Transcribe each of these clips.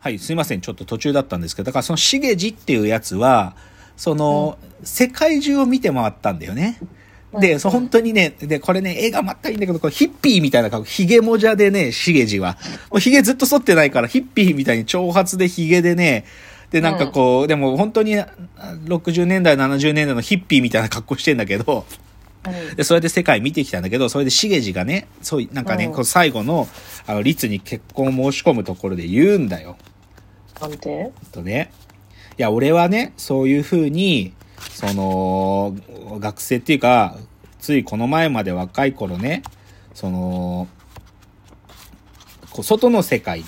はい、すいません。ちょっと途中だったんですけど、だからそのしげじっていうやつは、その、世界中を見て回ったんだよね。で、そう本当にね、で、これね、映画まったいいんだけど、これヒッピーみたいな顔、ヒゲもじゃでね、しげじは。もうヒゲずっと剃ってないから、ヒッピーみたいに長髪でヒゲでね、で、なんかこう、でも本当に60年代、70年代のヒッピーみたいな格好してんだけど、で、それで世界見てきたんだけど、それでしげじがね、そういう、なんかね、うんこう最後の、あの、律に結婚を申し込むところで言うんだよ。なんてとね。いや、俺はね、そういうふうに、その、学生っていうか、ついこの前まで若い頃ね、その、こう外の世界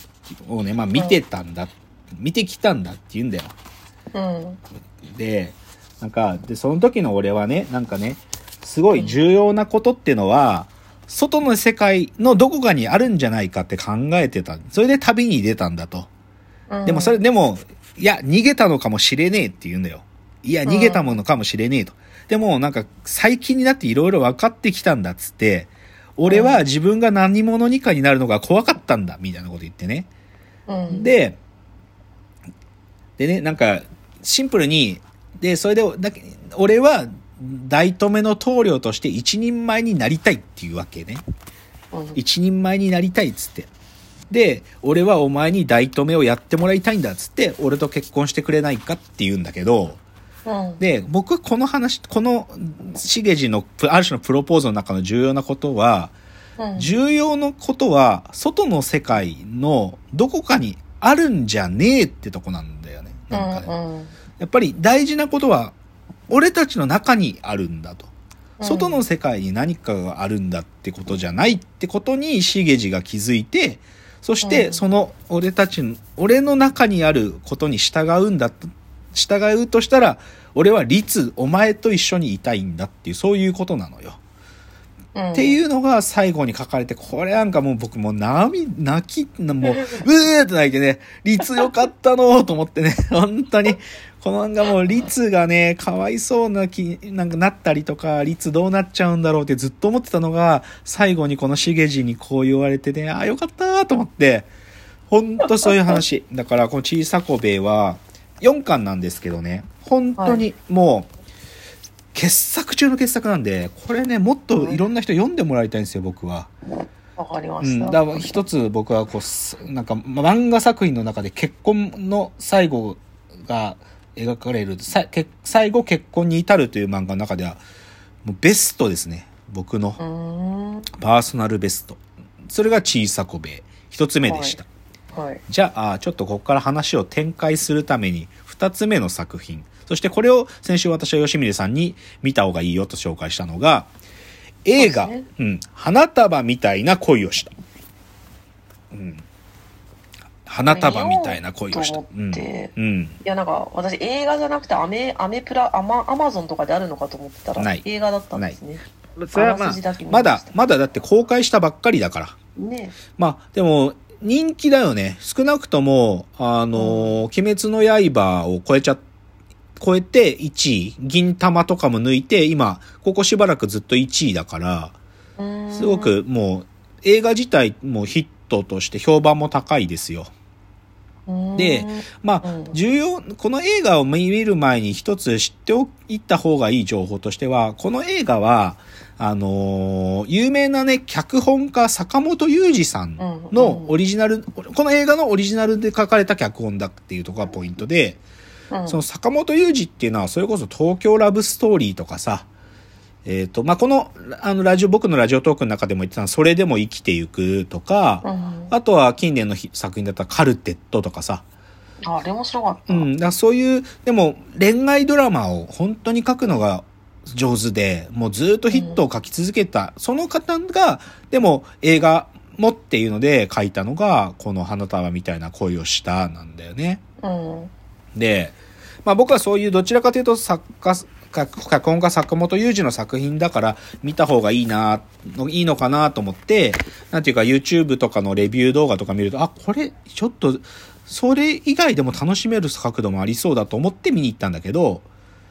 をね、まあ見てたんだ、見てきたんだって言うんだよ。うん。で、なんか、で、その時の俺はね、なんかね、すごい重要なことっていうのは、外の世界のどこかにあるんじゃないかって考えてた。それで旅に出たんだと。うんでもそれ、でも、いや、逃げたのかもしれねえって言うんだよ。いや、逃げたものかもしれねえと。でも、なんか、最近になっていろいろ分かってきたんだっつって、俺は自分が何者にかになるのが怖かったんだ、みたいなこと言ってね。うん、で、でね、なんか、シンプルに、で、それで、だけ俺は、大止めの棟梁として一人前になりたいっていうわけね。うん、一人前になりたいっつって。で、俺はお前に大止めをやってもらいたいんだっつって、俺と結婚してくれないかって言うんだけど、うん、で、僕この話、この、しげじの、ある種のプロポーズの中の重要なことは、うん、重要なことは、外の世界のどこかにあるんじゃねえってとこなんだよね。なんかね。うん、やっぱり大事なことは、俺たちの中にあるんだと。うん外の世界に何かがあるんだってことじゃないってことにしげじが気づいて、そしてうんその俺たちの、俺の中にあることに従うんだと、従うとしたら、俺は律、お前と一緒にいたいんだっていう、そういうことなのよ。っていうのが最後に書かれて、これなんかもう僕もう涙、泣き、もう、うーって泣いてね、律よかったのと思ってね、本当に、このなんかもう律がね、かわいそうな気、なんかなったりとか、律どうなっちゃうんだろうってずっと思ってたのが、最後にこのしげじにこう言われてね、ああよかったと思って、本当そういう話。だからこの小さこべは、4巻なんですけどね、本当にもう、傑作中の傑作なんで、これね、もっといろんな人読んでもらいたいんですよ、僕は。わかりまうん。した。だから一つ僕はこうす、なんか漫画作品の中で結婚の最後が描かれる、さけ最後結婚に至るという漫画の中では、もうベストですね。僕の。パーソナルベスト。それが小さこべえ。一つ目でした。はい。じゃあ、ちょっとここから話を展開するために、二つ目の作品。そしてこれを先週私は吉峰さんに見た方がいいよと紹介したのが、映画、そうねうん、花束みたいな恋をした。うん。花束みたいな恋をした。うん。うん。いや、なんか、私、映画じゃなくて、アメ、アメプラ、アマ、アマゾンとかであるのかと思ってたら、ない映画だったんですね。それはまあまだ、まだだって公開したばっかりだから。ねまあ、でも、人気だよね。少なくとも、あのー鬼滅の刃を超えちゃ、超えて1位、銀玉とかも抜いて、今、ここしばらくずっと1位だから、すごくもう、映画自体もヒットとして評判も高いですよ。でまあうん、重要、この映画を見る前に一つ知っておいた方がいい情報としては、この映画は、あのー有名なね、脚本家坂本雄二さんのオリジナル、この映画のオリジナルで書かれた脚本だっていうところがポイントで、うんその坂本雄二っていうのは、それこそ東京ラブストーリーとかさ、えっ、と、まあ、この、あの、ラジオ、僕のラジオトークの中でも言ってたそれでも生きてゆくとか、うんあとは近年のひ作品だったらカルテットとかさ、ああれ面白かった。うん、だそういう、でも恋愛ドラマを本当に書くのが上手で、もうずっとヒットを書き続けた、その方が、でも映画もっていうので書いたのが、この花束みたいな恋をしたなんだよね。うん。で、まあ僕はそういうどちらかというと作家、脚脚本家坂本雄二の作品だから見た方がいいな、のいいのかなと思って、なんていうか YouTube とかのレビュー動画とか見ると、あ、これちょっと、それ以外でも楽しめる角度もありそうだと思って見に行ったんだけど、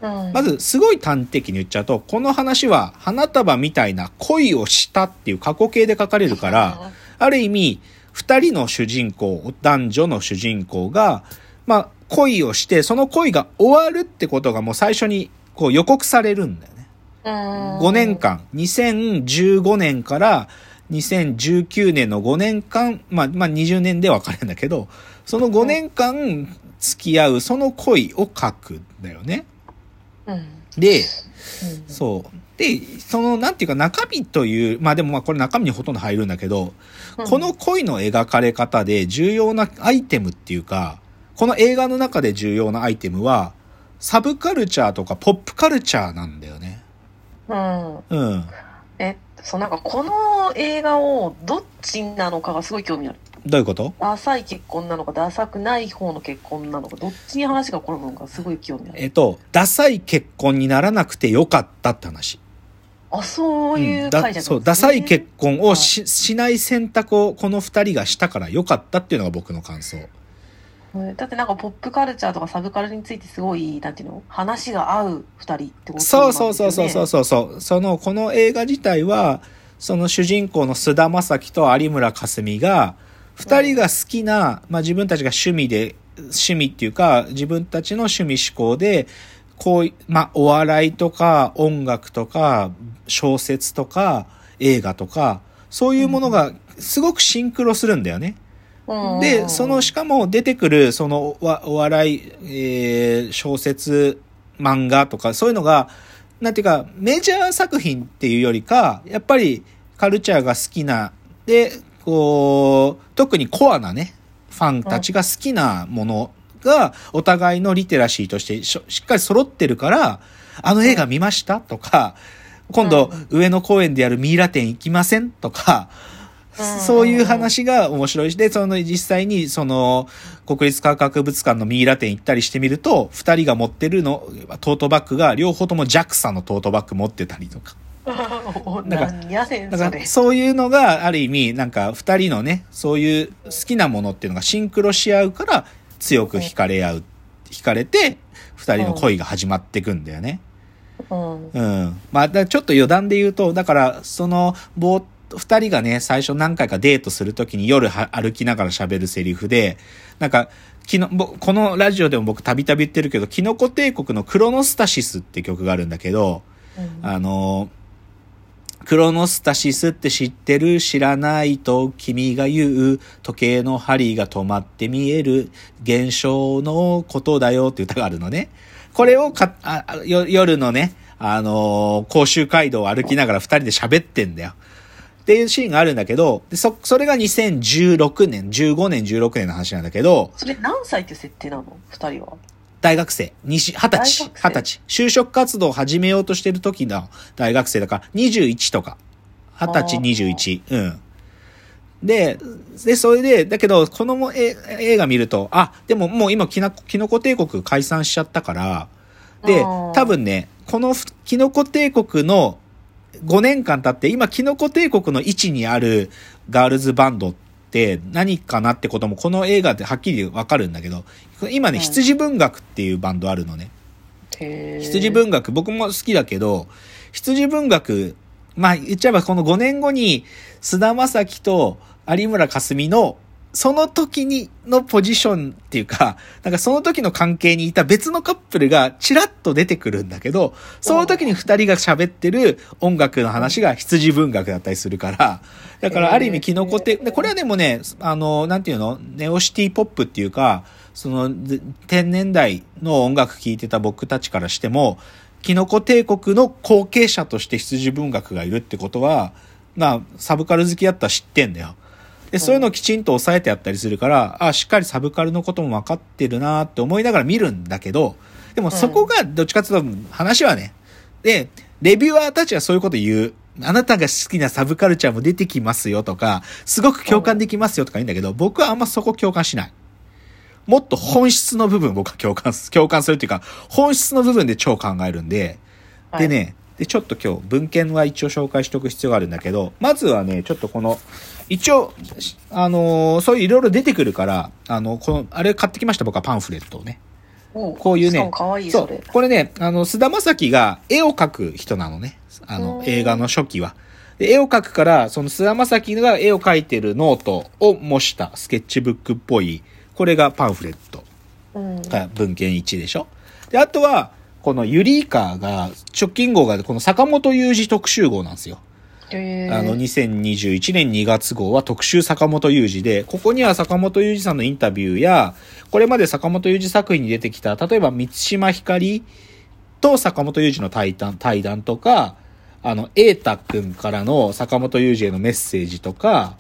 うん。まずすごい端的に言っちゃうと、この話は花束みたいな恋をしたっていう過去形で書かれるから、ある意味、二人の主人公、男女の主人公が、まあ、恋をして、その恋が終わるってことがもう最初にこう予告されるんだよね。5 5年。間、2015年から2019年の5年間、まあ、まあ20年で分かれるんだけど、その5年間付き合う、その恋を書くんだよね。うん。で、うんそう。で、その、なんていうか中身という、まあでもまあこれ中身にほとんど入るんだけど、うんこの恋の描かれ方で重要なアイテムっていうか、この映画の中で重要なアイテムは、サブカルチャーとかポップカルチャーなんだよね。うん。うん。え、そう、なんかこの映画をどっちなのかがすごい興味ある。どういうこと？ダサい結婚なのか、ダサくない方の結婚なのか、どっちに話が転ぶのかすごい興味ある。えっと、ダサい結婚にならなくてよかったって話。あ、そういううんだ解釈そう、ダサい結婚をはいししない選択をこの二人がしたからよかったっていうのが僕の感想。だってなんかポップカルチャーとかサブカルについてすごい、なんていうの？話が合う二人ってことそうそうそうそうそう。そうそう。その、この映画自体は、その主人公の菅田将暉と有村架純が、二人が好きな、まあ自分たちが趣味で、趣味っていうか、自分たちの趣味思考で、こう、まあお笑いとか音楽とか小説とか映画とか、そういうものがすごくシンクロするんだよね。うんで、その、しかも出てくる、そのわお笑い、えー小説、漫画とか、そういうのが、なんていうか、メジャー作品っていうよりか、やっぱりカルチャーが好きな、で、こう、特にコアなね、ファンたちが好きなものが、お互いのリテラシーとしてしっかり揃ってるから、あの映画見ましたとか、今度、上野公園でやるミイラ店行きませんとか、うんそういう話が面白いし、で、その実際にその国立科学博物館のミイラ店行ったりしてみると、二人が持ってるの、トートバッグが両方とも JAXA のトートバッグ持ってたりとか。なんからそういうのがある意味、なんか二人のね、そういう好きなものっていうのがシンクロし合うから強く惹かれ合う、惹かれて、二人の恋が始まっていくんだよね。うん。うん。まあ、ちょっと余談で言うと、だから、その、ぼーっと、二人がね、最初何回かデートするときに夜は歩きながら喋るセリフで、なんか、昨日、ぼこのラジオでも僕たびたび言ってるけど、キノコ帝国のクロノスタシスって曲があるんだけど、うんあの、クロノスタシスって知ってる知らないと君が言う時計の針が止まって見える現象のことだよって歌があるのね。これをか、あ夜のね、あのー甲州街道を歩きながら二人で喋ってんだよ。っていうシーンがあるんだけど、でそ、それが2016年、15年、16年の話なんだけど、それ何歳って設定なの？二人は。大学生、二十二十歳、二十歳。就職活動を始めようとしてる時の大学生だから、21とか。二十歳、あー21。うん。で、で、それで、だけど、このもえ映画見ると、あ、でももう今、キノコキノコ帝国解散しちゃったから、で多分ね、このふキノコ帝国の5年間経って、今、キノコ帝国の位置にあるガールズバンドって何かなってこともこの映画ではっきりわかるんだけど、今ね、うん羊文学っていうバンドあるのね。羊文学、僕も好きだけど、羊文学、まあ言っちゃえばこの5年後に、菅田将暉と有村架純の、その時にのポジションっていうか、なんかその時の関係にいた別のカップルがチラッと出てくるんだけど、その時に二人が喋ってる音楽の話が羊文学だったりするから、だからある意味キノコって、でこれはでもね、あの、なんていうの？ネオシティポップっていうか、その、で天然代の音楽聴いてた僕たちからしても、キノコ帝国の後継者として羊文学がいるってことは、まあ、サブカル好きだったら知ってんだよ。で、そういうのをきちんと抑えてやったりするから、あしっかりサブカルのことも分かってるなって思いながら見るんだけど、でもそこがどっちかっていうと話はね、で、レビュアーたちはそういうこと言う。あなたが好きなサブカルチャーも出てきますよとか、すごく共感できますよとか言うんだけど、僕はあんまそこ共感しない。もっと本質の部分僕は共感す、共感するっていうか、本質の部分で超考えるんで、でね、で、ちょっと今日文献は一応紹介しておく必要があるんだけど、まずはね、ちょっとこの、一応、あのーそういういろいろ出てくるから、あの、この、あれ買ってきました僕はパンフレットをね。おこういうねしかも可愛いそそうれ。。これね、あの、菅田将暉が絵を描く人なのね。あのう、ん映画の初期は。で、絵を描くから、その菅田将暉が絵を描いてるノートを模したスケッチブックっぽい、これがパンフレットうん。が文献1でしょ。で、あとは、このユリーカーが、直近号がこの坂本雄二特集号なんですよ。へーあの、2021年2月号は特集坂本雄二で、ここには坂本雄二さんのインタビューや、これまで坂本雄二作品に出てきた、例えば三島ひかりと坂本雄二の対談、対談とか、あの、瑛太くんからの坂本雄二へのメッセージとか、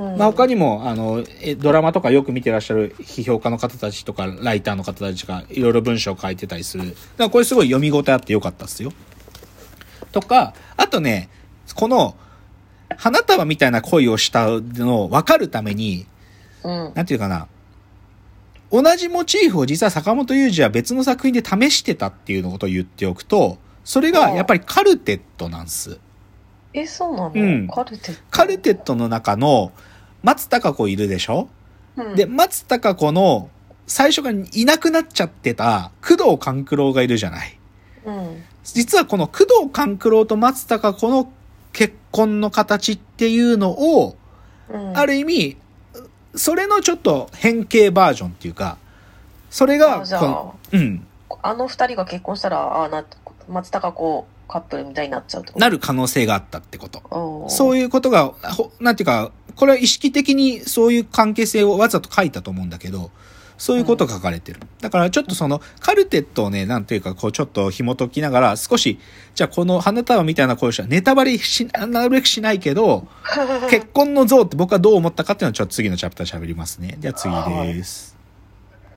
うんまあ、他にも、あの、えドラマとかよく見てらっしゃる批評家の方たちとか、ライターの方たちがいろいろ文章を書いてたりする。だからこれすごい読み応えあってよかったですよ。とか、あとね、この、花束みたいな恋をしたのを分かるために、うん。なんていうかな、同じモチーフを実は坂本雄二は別の作品で試してたっていうのことを言っておくと、それがやっぱりカルテットなんです。え、そうなの、うんカルテット。カルテットの中の松たか子いるでしょ？うんで、松たか子の最初がいなくなっちゃってた工藤官九郎がいるじゃない。うん。実はこの工藤官九郎と松たか子の結婚の形っていうのを、うん。ある意味、それのちょっと変形バージョンっていうか、それがうん、あの二人が結婚したら、ああ、な、松たか子カップルみたいになっちゃうってこと？なる可能性があったってこと。そういうことが、ほなんていうか、これは意識的にそういう関係性をわざと書いたと思うんだけど、そういうことが書かれてる。だからちょっとそのカルテットをね、なんていうか、こうちょっと紐解きながら、少し、じゃあこの花束みたいな声をしたらネタバレし、なるべくしないけど、結婚の像って僕はどう思ったかっていうのはちょっと次のチャプター喋りますね。では次です。